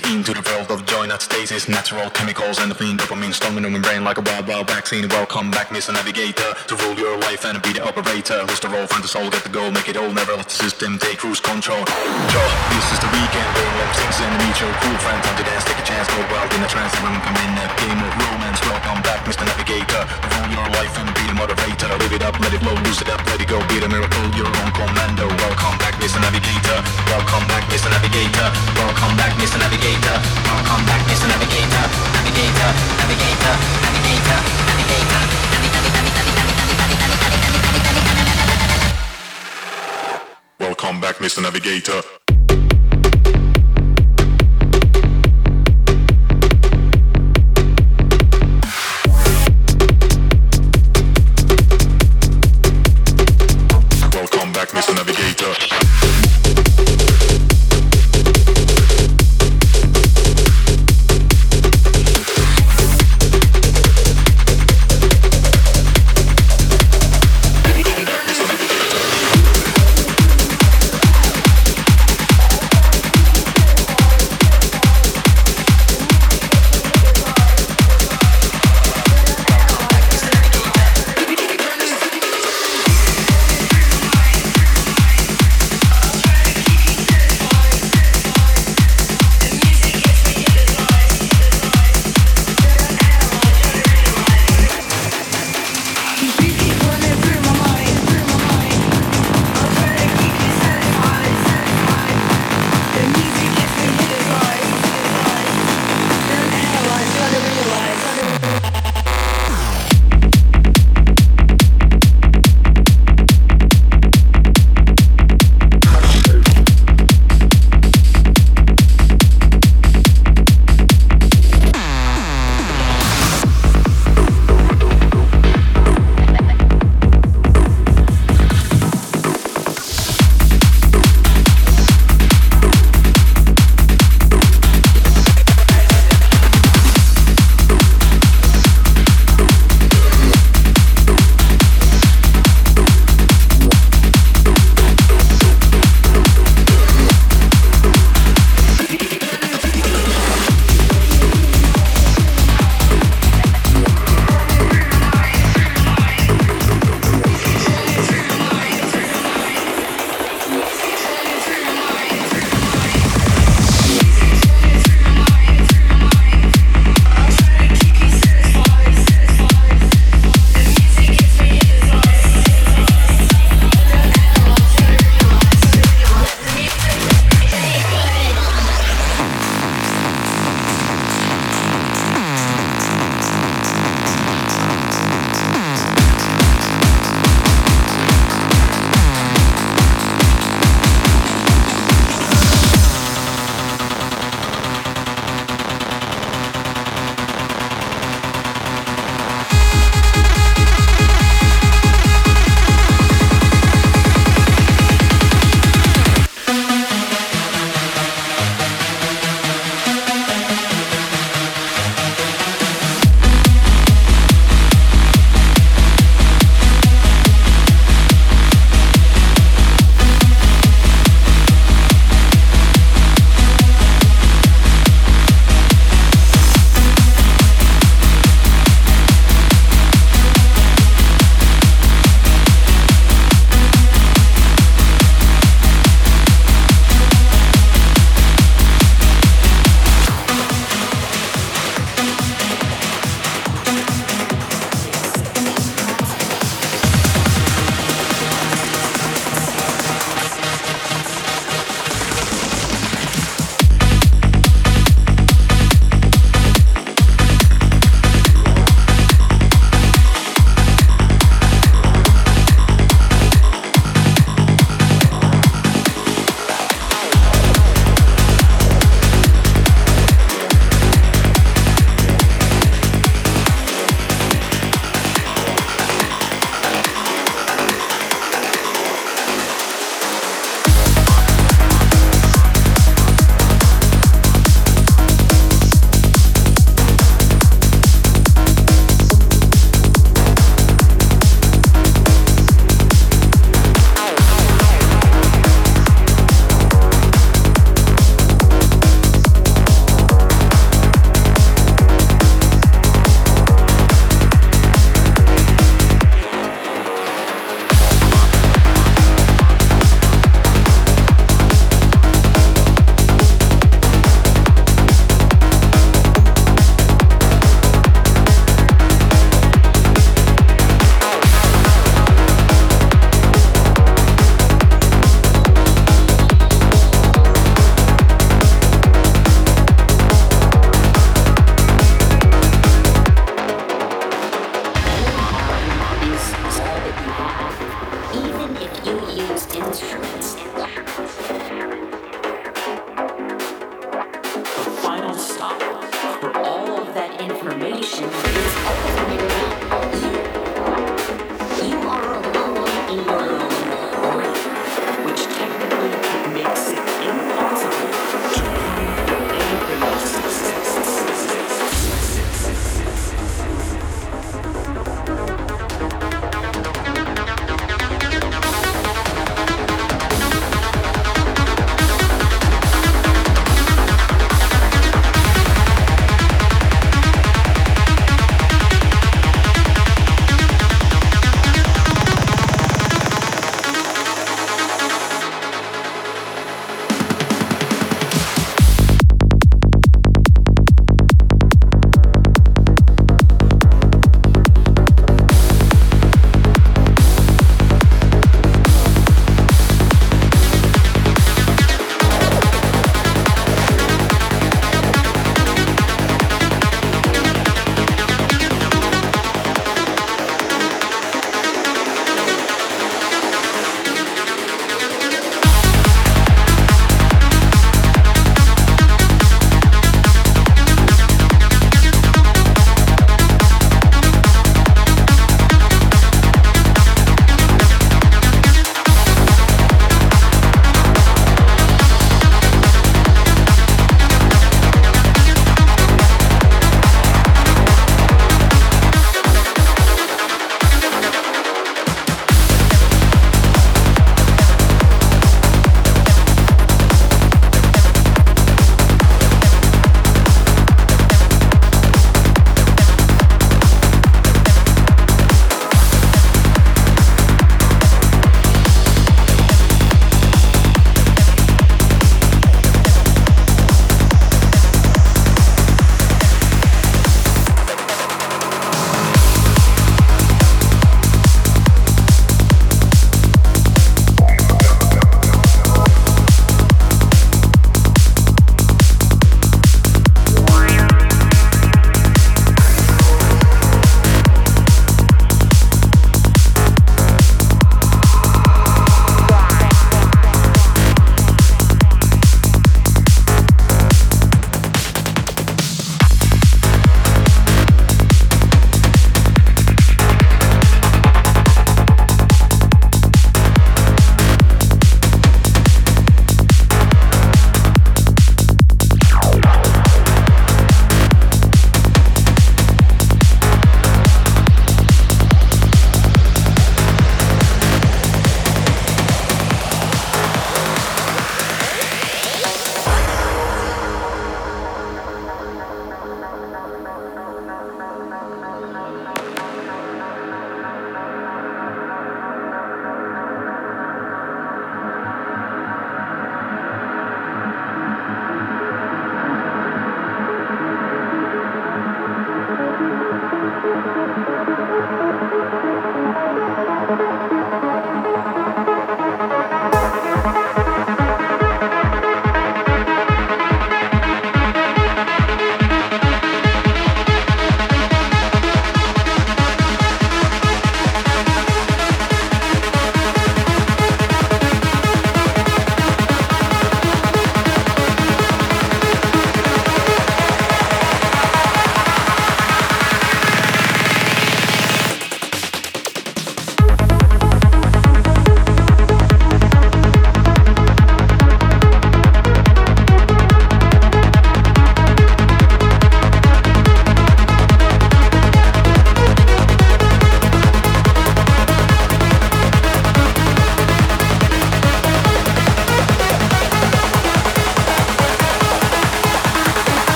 into the world of joy, not stasis. Natural chemicals and the fiend dopamine storming in my brain like a wild, wild vaccine. Welcome back, Mr. Navigator, to rule your life and be the operator. Lose the role, find the soul, get the goal, make it all. Never let the system take cruise control. This is the weekend, bring them six and meet your cool friend. Time to dance, take a chance, go wild in a trance. Everyone come in a game of romance. Welcome back, Mr. Navigator, to rule your life and be the moderator. Live it up, let it flow, lose it up, let it go, be the miracle, your own commando. Welcome back, Mr. Navigator. Welcome back, Mr. Navigator. Welcome back, Mr. Navigator. Welcome back, Mr. Navigator, Navigator. Welcome back, Mr. Navigator.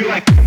you like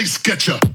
Get ya.